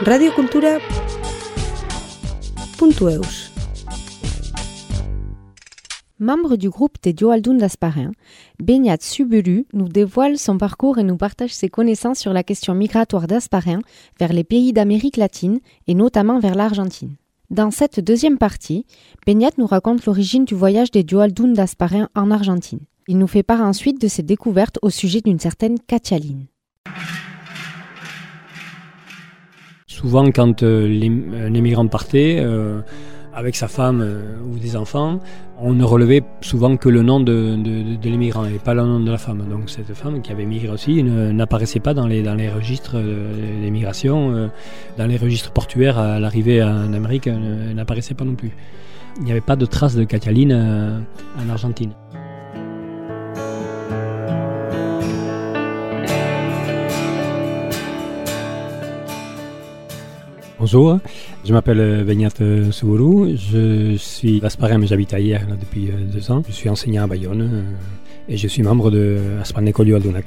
radiocultura.eus Membre du groupe des Dioaldun d'Asparin, Benyat Subulu nous dévoile son parcours et nous partage ses connaissances sur la question migratoire d'Asparin vers les pays d'Amérique latine et notamment vers l'Argentine. Dans cette deuxième partie, Benyat nous raconte l'origine du voyage des Dioaldun d'Asparin en Argentine. Il nous fait part ensuite de ses découvertes au sujet d'une certaine Katialine. Souvent, quand euh, un émigrant partait, euh, avec sa femme euh, ou des enfants, on ne relevait souvent que le nom de, l'émigrant et pas le nom de la femme. Donc cette femme qui avait migré aussi n'apparaissait pas dans les, registres d'émigration, dans les registres portuaires à l'arrivée en Amérique, n'apparaissait pas non plus. Il n'y avait pas de traces de Katialine en Argentine. Bonjour, je m'appelle Benyat Soubourou, je suis Asparem mais j'habite ailleurs depuis euh, deux ans. Je suis enseignant à Bayonne euh, et je suis membre de Asparem Aldonac.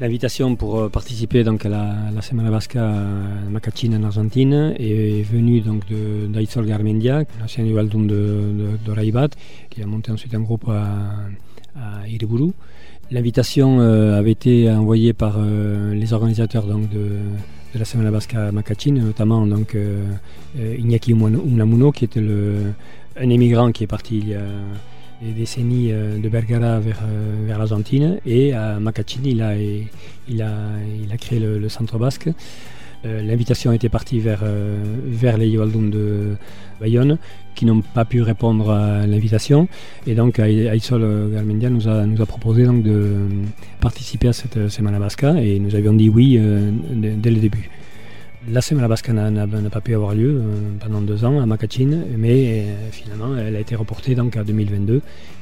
L'invitation pour euh, participer donc à la, Semana Basca à Macachine en Argentine est venue donc d'Aizol Garmendia, l'ancien du de, de, de, qui a monté ensuite un groupe à à Iriburu. L'invitation euh, avait été envoyée par euh, les organisateurs donc, de, la Semana Basca Macachine, notamment donc, euh, Iñaki Unamuno, qui était un émigrant qui est parti il y a des décennies de Bergara vers, l'Argentine. Et à Macachine, il a créé le, centre basque. L'invitation était partie vers, vers les Yovaldum de Bayonne, qui n'ont pas pu répondre à l'invitation. Et donc Aïsol Galmendia nous a, proposé donc de participer à cette Semana Basca et nous avions dit oui euh, dès, le début. La Semana Basca n'a pas pu avoir lieu euh, pendant deux ans à Macachine, mais euh, finalement elle a été reportée donc à 2022.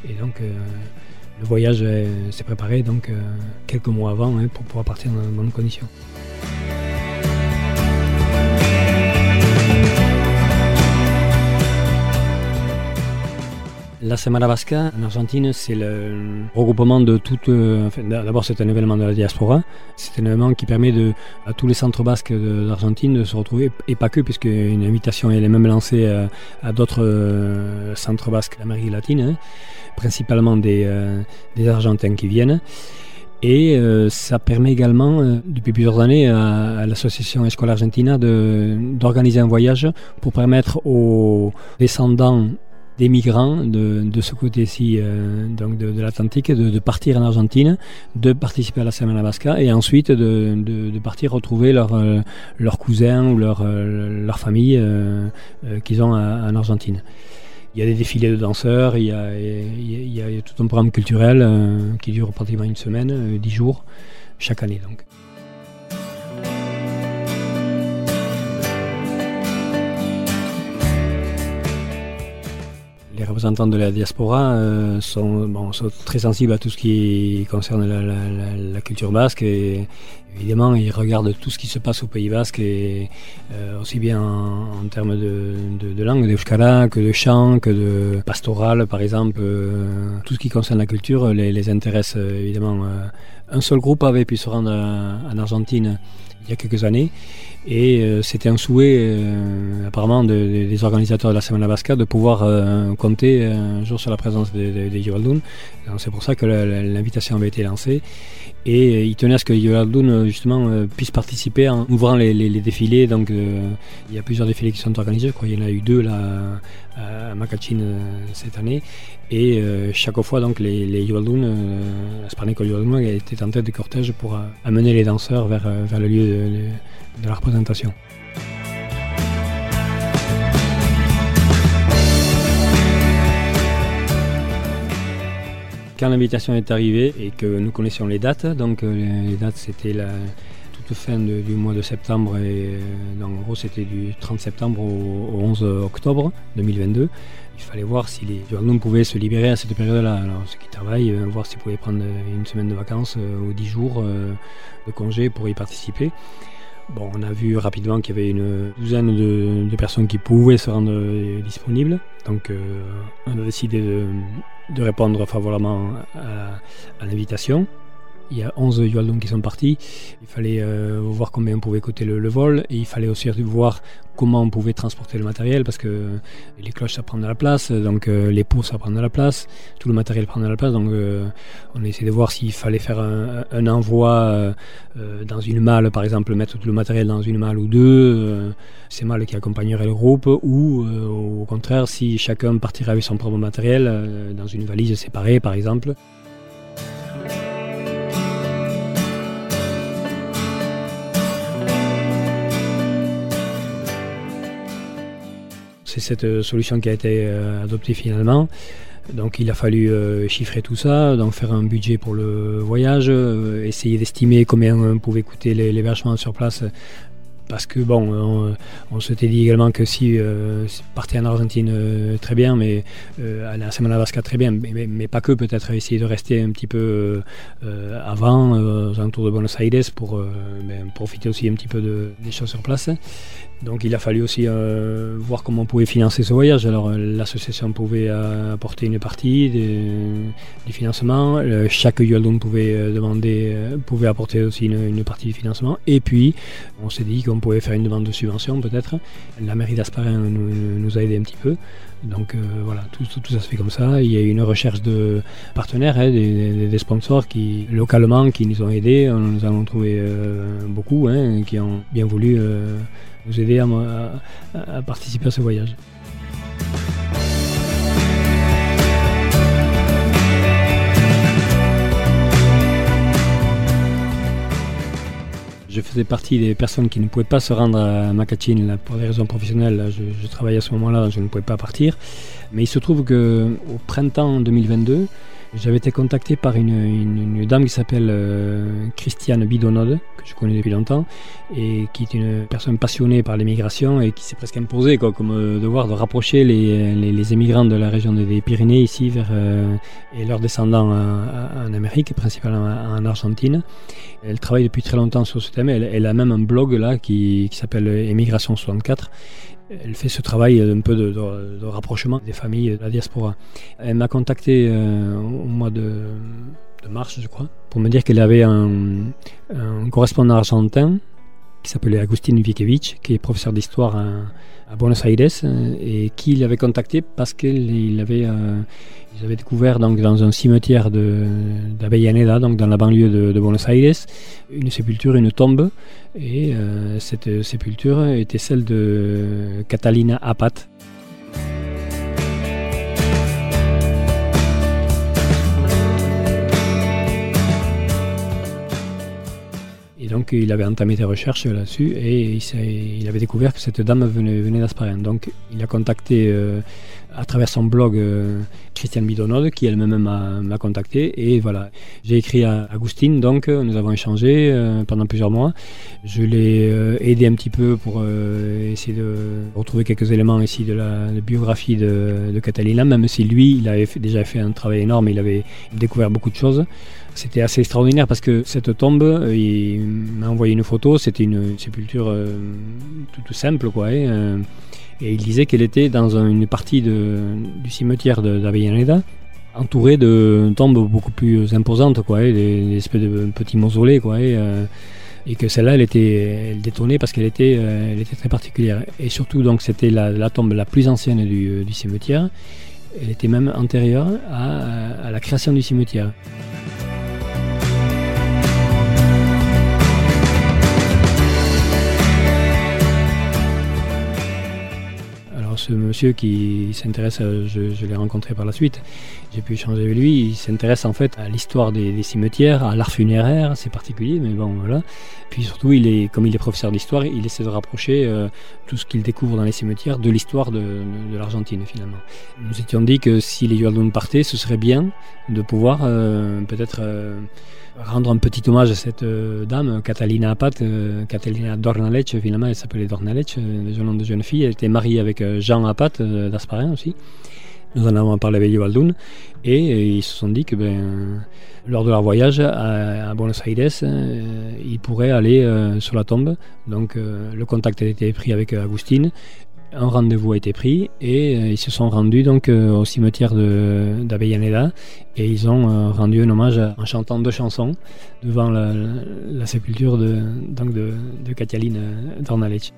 Et donc le voyage s'est préparé donc quelques mois avant hein, pour pouvoir partir dans de bonnes conditions. La Semana Basca en Argentine, c'est le regroupement de toutes. Euh, d'abord, c'est un événement de la diaspora. C'est un événement qui permet de, à tous les centres basques d'Argentine de se retrouver, et pas que, puisque une invitation elle est même lancée euh, à, d'autres euh, centres basques d'Amérique latine, hein, principalement des, Argentins qui viennent. Et ça permet également, depuis plusieurs années, à, l'association Escola Argentina d'organiser un voyage pour permettre aux descendants des migrants de, ce côté-ci euh, donc de, l'Atlantique de, partir en Argentine, de participer à la Semana Basca et ensuite de, partir retrouver leurs euh, cousins ou leur, euh, leur famille qu'ils ont en Argentine. Il y a des défilés de danseurs, il y a, il y a tout un programme culturel qui dure pratiquement une semaine, dix jours, chaque année donc. Représentants de la diaspora euh, sont, très sensibles à tout ce qui concerne la, culture basque et évidemment ils regardent tout ce qui se passe au Pays basque et euh, aussi bien en, termes de, langue, de que de chant, que de pastoral par exemple. Euh, tout ce qui concerne la culture les, intéresse évidemment. un seul groupe avait pu se rendre en Argentine il y a quelques années et euh, c'était un souhait euh, apparemment des organisateurs de la Semana Basca de pouvoir euh, compter un jour sur la présence des de, C'est pour ça que l'invitation avait été lancée. Et ils tenaient à ce que Yolaldun justement puisse participer en ouvrant les, défilés. Donc il y a plusieurs défilés qui sont organisés. Je crois qu'il y en a eu deux là à Macachine cette année. Et chaque fois donc les, les Yolaldun, la était en tête du cortège pour amener les danseurs vers, vers le lieu de de la représentation. Quand l'invitation est arrivée et que nous connaissions les dates, donc euh, les dates c'était la toute fin du mois de septembre et euh, en gros c'était du 30 septembre au, 11 octobre 2022. Il fallait voir si les journaux pouvaient se libérer à cette période-là. Alors ceux qui travaillent, euh, voir s'ils pouvaient prendre une semaine de vacances ou 10 jours de congé pour y participer. On a vu rapidement qu'il y avait une douzaine de, personnes qui pouvaient se rendre disponibles. Donc, on a décidé de, répondre favorablement à l'invitation. Il y a 11 Yualdon qui sont partis. Il fallait euh, voir combien on pouvait coûter le, vol et il fallait aussi voir comment on pouvait transporter le matériel parce que les cloches ça prend de la place, donc euh, les pots ça prend de la place, tout le matériel prend de la place. Donc euh, on a de voir s'il fallait faire un, envoi dans une malle par exemple, mettre tout le matériel dans une malle ou deux, ces malles qui accompagneraient le groupe, ou au contraire si chacun partirait avec son propre matériel dans une valise séparée par exemple. C'est cette euh, solution qui a été euh, adoptée finalement. Donc il a fallu euh, chiffrer tout ça, donc faire un budget pour le voyage, essayer d'estimer combien pouvait coûter l'hébergement sur place parce que bon, on, s'était dit également que si euh, partir en Argentine très bien, mais euh, aller à Semana Vasca très bien, mais, pas que, peut-être essayer de rester un petit peu avant, aux alentours de Buenos Aires, pour ben, profiter aussi un petit peu des choses sur place. Donc il a fallu aussi voir comment on pouvait financer ce voyage. Alors l'association pouvait apporter une partie du financement, chaque Yualdon pouvait demander, pouvait apporter aussi une, partie du financement, et puis on s'est dit qu'on on pouvait faire une demande de subvention peut-être. La mairie d'Asparin nous, a aidé un petit peu. Donc euh, voilà, tout, ça se fait comme ça. Il y a eu une recherche de partenaires, hein, des, sponsors qui localement qui nous ont aidés. Nous en avons trouvé euh, beaucoup hein, qui ont bien voulu nous aider à participer à ce voyage. Je faisais partie des personnes qui ne pouvaient pas se rendre à Macachine pour des raisons professionnelles. Je, travaillais à ce moment-là, je ne pouvais pas partir. Mais il se trouve qu'au printemps 2022, j'avais été contacté par une, dame qui s'appelle euh, Christiane Bidonode, que je connais depuis longtemps, et qui est une personne passionnée par l'immigration et qui s'est presque imposée comme euh, devoir de rapprocher les, les, émigrants de la région des Pyrénées ici vers, euh, et leurs descendants en, Amérique, principalement en Argentine. Elle travaille depuis très longtemps sur ce thème. Elle, a même un blog là qui, qui s'appelle Émigration 64 elle fait ce travail un peu de, rapprochement des familles de la diaspora. Elle m'a contacté euh, au mois de, mars, je crois, pour me dire qu'elle avait un, correspondant argentin qui s'appelait Agustin Vikevich, qui est professeur d'histoire Buenos Aires, euh, et qui l'avait contacté parce qu'il avait, euh, découvert donc, dans un cimetière d'Avellaneda, donc dans la banlieue de, Buenos Aires, une sépulture, une tombe, et euh, cette sépulture était celle de Catalina Apat, donc il avait entamé des recherches là-dessus et il, avait découvert que cette dame venait, venait Donc il a contacté euh, à travers son blog euh, Christiane Bidonode qui elle-même m'a contacté et voilà. J'ai écrit à Agustine donc nous avons échangé euh, pendant plusieurs mois. Je l'ai aidé un petit peu pour essayer de retrouver quelques éléments ici de la, biographie de, Catalina même si lui il avait déjà fait un travail énorme, il avait découvert beaucoup de choses. C'était assez extraordinaire parce que cette tombe, euh, il m'a envoyé une photo, c'était une sépulture euh, toute simple, quoi. Euh, et, il disait qu'elle était dans une partie du cimetière d'Avellaneda, entourée de tombes beaucoup plus imposantes, quoi, des, espèces de petits mausolées, quoi. Et, que celle-là, elle était, elle détonnait parce qu'elle était, elle était très particulière. Et surtout, donc, c'était la, tombe la plus ancienne du, cimetière. Elle était même antérieure à la création du cimetière. Ce monsieur qui s'intéresse, je, l'ai rencontré par la suite, j'ai pu échanger avec lui, il s'intéresse en fait à l'histoire des, cimetières, à l'art funéraire, c'est particulier, mais bon voilà. Puis surtout, il est, comme il est professeur d'histoire, il essaie de rapprocher euh, tout ce qu'il découvre dans les cimetières de l'histoire de, l'Argentine finalement. Nous étions dit que si les Yualdun partaient, ce serait bien de pouvoir euh, peut-être... Euh, rendre un petit hommage à cette dame, Catalina Apat, Catalina Dornalec, finalement elle s'appelait Dornalec, euh, le nom de jeune fille, elle était mariée avec Jean Apat d'Asparin aussi. Nous en avons parlé avec Yuvaldoun et ils se sont dit que ben, lors de leur voyage à, Buenos Aires, euh, ils pourraient aller euh, sur la tombe. Donc euh, le contact a été pris avec Agustine, un rendez-vous a été pris et ils se sont rendus donc au cimetière d'Avellaneda et ils ont rendu un hommage en chantant deux chansons devant la, sépulture de, donc de, de Cataline Dornalec.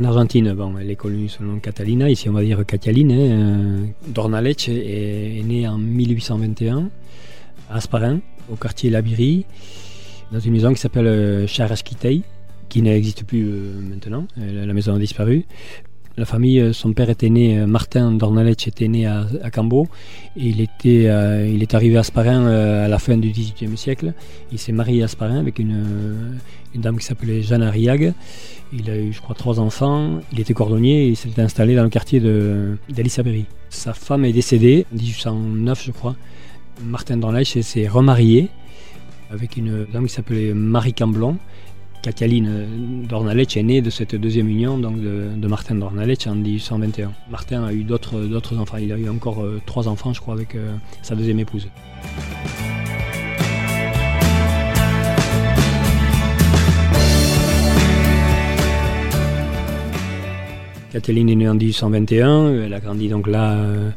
En Argentine, bon, elle est connue sous le nom de Catalina, ici on va dire Cataline. Hein. Dornalec est, né en 1821 à Asparin, au quartier Labiri, dans une maison qui s'appelle euh, Charasquitei, qui n'existe plus euh, maintenant, la maison a disparu. La famille, euh, son père était né, Martin Dornalec était né à, Cambo, et il, était, il est arrivé à Asparin à la fin du XVIIIe siècle. Il s'est marié à Asparin avec une, une dame qui s'appelait Jeanne Arriague. Il a eu, je crois, trois enfants. Il était cordonnier et il s'est installé dans le quartier d'Alice Sa femme est décédée en 1809, je crois. Martin Dornlech s'est remarié avec une dame qui s'appelait Marie Camblon. Katialine Dornalec est née de cette deuxième union donc de, Martin Dornalec en 1821. Martin a eu d'autres enfants. Il a eu encore euh, trois enfants, je crois, avec euh, sa deuxième épouse. Kathleen est née en 1821, elle a grandi donc là euh,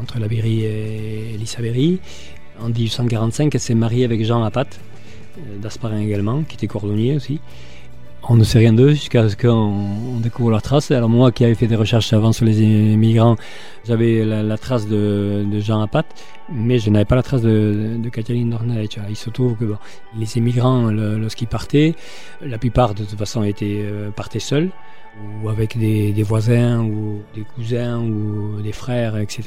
entre la Berry et l'Issaberry. En 1845, elle s'est mariée avec Jean Apat, euh, d'Asparin également, qui était cordonnier aussi. On ne sait rien d'eux jusqu'à ce qu'on découvre leurs traces. Alors moi qui avais fait des recherches avant sur les immigrants, j'avais la, trace de, Jean Apat, mais je n'avais pas la trace de, Catherine Il se trouve que les immigrants, lorsqu'ils partaient, la plupart de toute façon étaient, euh, partaient seuls ou avec des, voisins ou des cousins ou des frères, etc.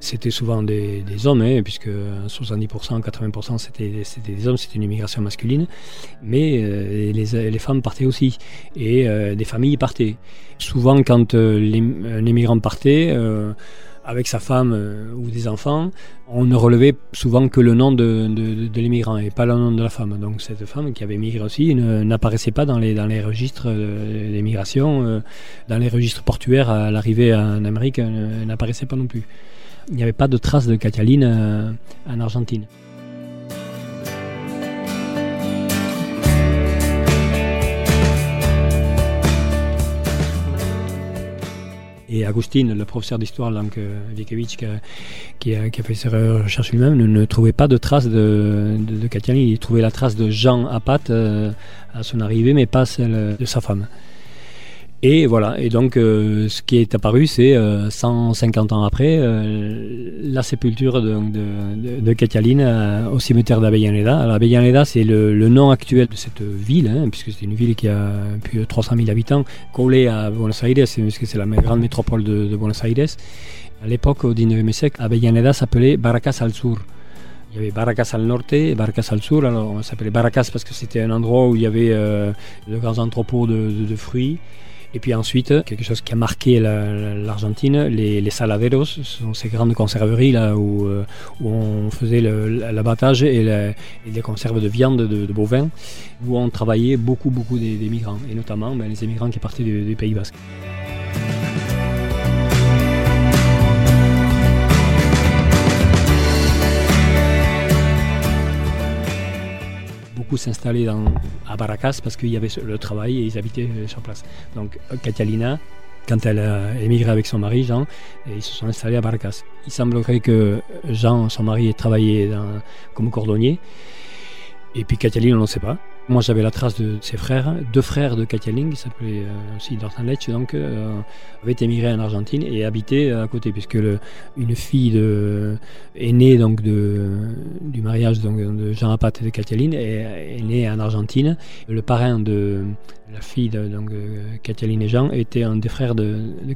C'était souvent des, hommes, hein, puisque 70%, 80% c'était des hommes, c'était une immigration masculine, mais euh, les, femmes partaient aussi, et euh, des familles partaient. Souvent quand euh, un immigrant partait, avec sa femme euh, ou des enfants, on ne relevait souvent que le nom de, l'immigrant et pas le nom de la femme. Donc cette femme qui avait migré aussi n'apparaissait pas dans les, dans les registres euh, d'émigration, euh, dans les registres portuaires à l'arrivée en Amérique, n'apparaissait pas non plus. Il n'y avait pas de traces de Cataline en Argentine. Et Agustin, le professeur d'histoire, donc euh, qui, a, fait ses recherches lui-même, ne, trouvait pas de traces de, de, Il trouvait la trace de Jean Apat euh, à son arrivée, mais pas celle de sa femme. Et voilà, et donc euh, ce qui est apparu, c'est 150 euh, ans après, euh, la sépulture de, de, de, au cimetière d'Avellaneda. Alors Avellaneda, c'est le, nom actuel de cette ville, hein, puisque c'est une ville qui a plus de 300 000 habitants, collée à Buenos Aires, puisque c'est la grande métropole de, Buenos Aires. À l'époque, au 19e siècle, Avellaneda s'appelait Barracas al Sur. Il y avait Barracas al Norte et al Sur. Alors on s'appelait Barracas parce que c'était un endroit où il y avait de grands entrepôts de fruits. Et puis ensuite, quelque chose qui a marqué l'Argentine, les, les, saladeros, ce sont ces grandes conserveries là où, euh, on faisait l'abattage et, les conserves de viande de, bovins, où on travaillait beaucoup, beaucoup des, migrants, et notamment ben, les immigrants qui partaient du, du Pays Basque. S'installer à Barracas parce qu'il y avait le travail et ils habitaient euh, sur place. Donc Catalina, quand elle a émigré avec son mari Jean, ils se sont installés à Barracas. Il semblerait que Jean, son mari, ait travaillé comme cordonnier. Et puis Catalina, on ne sait pas. Moi, j'avais la trace de ses frères, deux frères de Katia qui s'appelaient euh, aussi Dortanlech, donc euh, avaient émigré en Argentine et habitaient à côté, puisque une fille est née donc du mariage de Jean Apat et de Katia est, est née en Argentine. Le parrain de la fille de donc, et Jean était un des frères de, de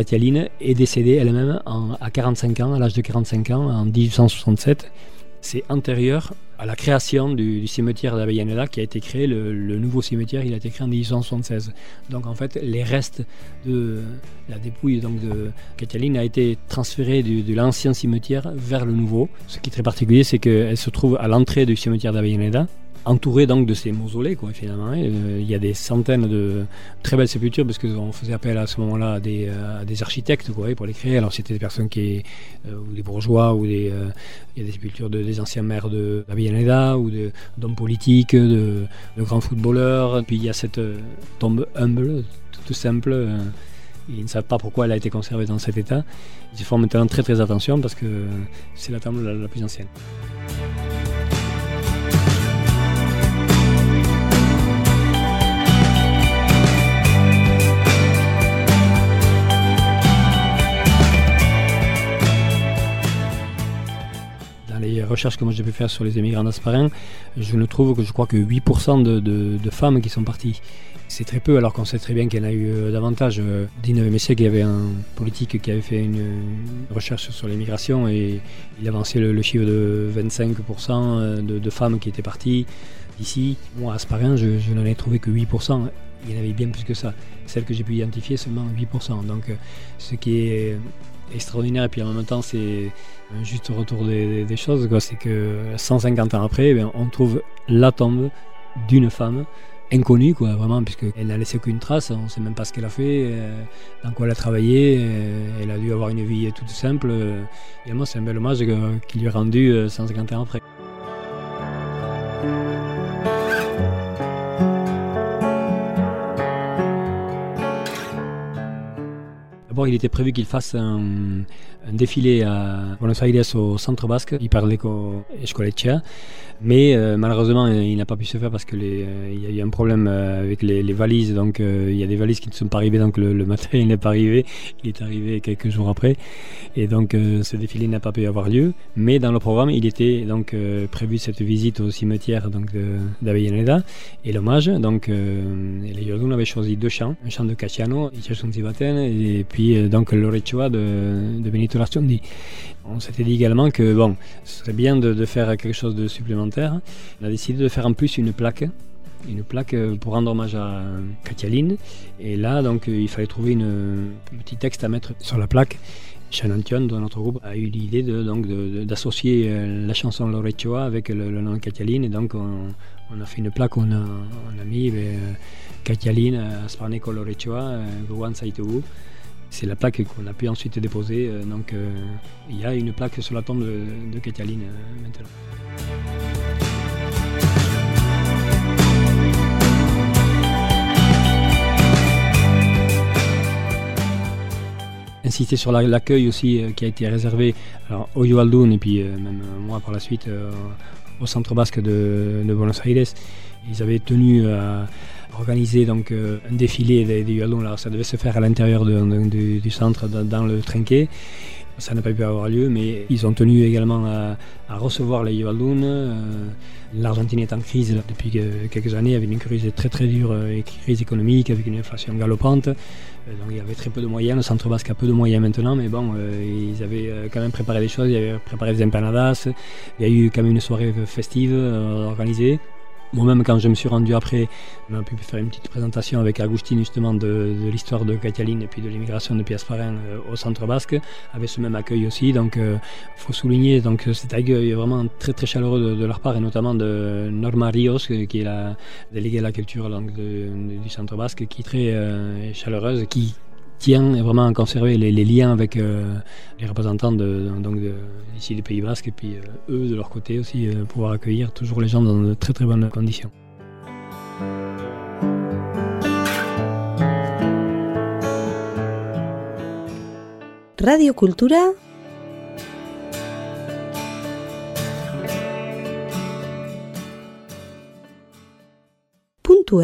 Katialine est décédée elle-même à 45 ans, à l'âge de 45 ans, en 1867. c'est antérieur à la création du, cimetière d'Avellaneda qui a été créé, le, nouveau cimetière, il a été créé en 1876. Donc en fait, les restes de la dépouille donc, de Cataline a été transféré de l'ancien cimetière vers le nouveau. Ce qui est très particulier, c'est qu'elle se trouve à l'entrée du cimetière d'Avellaneda, entouré donc de ces mausolées quoi finalement. Euh, il y a des centaines de très belles sépultures parce qu'on faisait appel à ce moment-là à des, euh, architectes quoi, pour les créer. Alors c'était des personnes qui euh, ou des bourgeois ou des il y a des sépultures de, des anciens maires de la ou d'hommes politiques, de, de, grands footballeurs. Puis il y a cette tombe humble, toute simple. Ils ne savent pas pourquoi elle a été conservée dans cet état. Ils font maintenant très très attention parce que c'est la tombe la plus ancienne. Recherches que moi j'ai pu faire sur les émigrants d'Asparin, je ne trouve que je crois que 8% de, femmes qui sont parties. C'est très peu alors qu'on sait très bien qu'il y en a eu euh, davantage. Au 19e siècle, il y avait un politique qui avait fait une, recherche sur l'immigration et il avançait le, chiffre de 25% euh, de, femmes qui étaient parties d'ici. Moi, à Asparin, je, n'en ai trouvé que 8%. Il y en avait bien plus que ça. Celle que j'ai pu identifier, seulement 8%. Donc, euh, ce qui est extraordinaire. Et puis en même temps c'est un juste retour des, choses c'est que 150 ans après eh on trouve la tombe d'une femme inconnue quoi vraiment puisqu'elle n'a laissé aucune trace. On ne sait même pas ce qu'elle a fait euh, dans quoi elle a travaillé euh, elle a dû avoir une vie toute simple. Moi c'est un bel hommage qui lui est rendu 150 euh, ans après il était prévu qu'il fasse un, défilé à Buenos Aires au centre basque. Il qu'au Escoletia. Mais euh, malheureusement, il n'a pas pu se faire parce qu'il euh, y a eu un problème euh, avec les, valises. Donc, il y a des valises qui ne sont pas arrivées. Donc, le, matériel n'est pas arrivé. Il est arrivé quelques jours après. Et donc, ce défilé n'a pas pu avoir lieu. Mais dans le programme, il était donc prévu cette visite au cimetière donc d'Avellaneda et l'hommage. Donc, les Yordun avaient choisi deux chants un chant de Cassiano, et puis donc l'Orechoa de, de Benito On s'était dit également que bon, ce serait bien de, faire quelque chose de supplémentaire. On a décidé de faire en plus une plaque une plaque pour rendre hommage à Katialine. Et là, donc, il fallait trouver un petit texte à mettre sur la plaque. Shannon Tion, dans notre groupe, a eu l'idée d'associer euh, la chanson Lorechoa avec le, nom de Katialine. Et donc, on, a fait une plaque, on a, on a mis euh, Katialine, Asparneco Lorechoa, Guan Saitogu. C'est la plaque qu'on a pu ensuite déposer. Euh, donc euh, il y a une plaque sur la tombe de, de euh, maintenant. insister sur l'accueil aussi qui a été réservé alors, au Yoaldun et puis même moi par la suite au centre basque de, de, Buenos Aires. Ils avaient tenu à organiser donc euh, un défilé des, des là, ça devait se faire à l'intérieur du, centre, dans, le trinquet. Ça n'a pas pu avoir lieu, mais ils ont tenu également à, recevoir les Yuvaldun. Euh, L'Argentine est en crise depuis quelques années, avec une crise très très dure, euh, une crise économique, avec une inflation galopante. donc il y avait très peu de moyens, le centre basque a peu de moyens maintenant, mais bon, ils avaient quand même préparé des choses, ils avaient préparé des empanadas, il y a eu quand même une soirée festive organisée. Moi-même, quand je me suis rendu après, on a pu faire une petite présentation avec Agustin justement de, l'histoire de Cataline et puis de l'immigration de Piasparin euh, au centre basque, avec ce même accueil aussi. Donc, il euh, faut souligner donc cet accueil vraiment très très chaleureux de, leur part et notamment de Norma Rios, qui est la déléguée à la culture du centre basque, qui est très euh, chaleureuse, qui tient vraiment à conserver les, liens avec euh, les représentants de, donc ici des Pays Basques et puis euh, eux de leur côté aussi euh, pouvoir accueillir toujours les gens dans de très très bonnes conditions. Radio Cultura Punto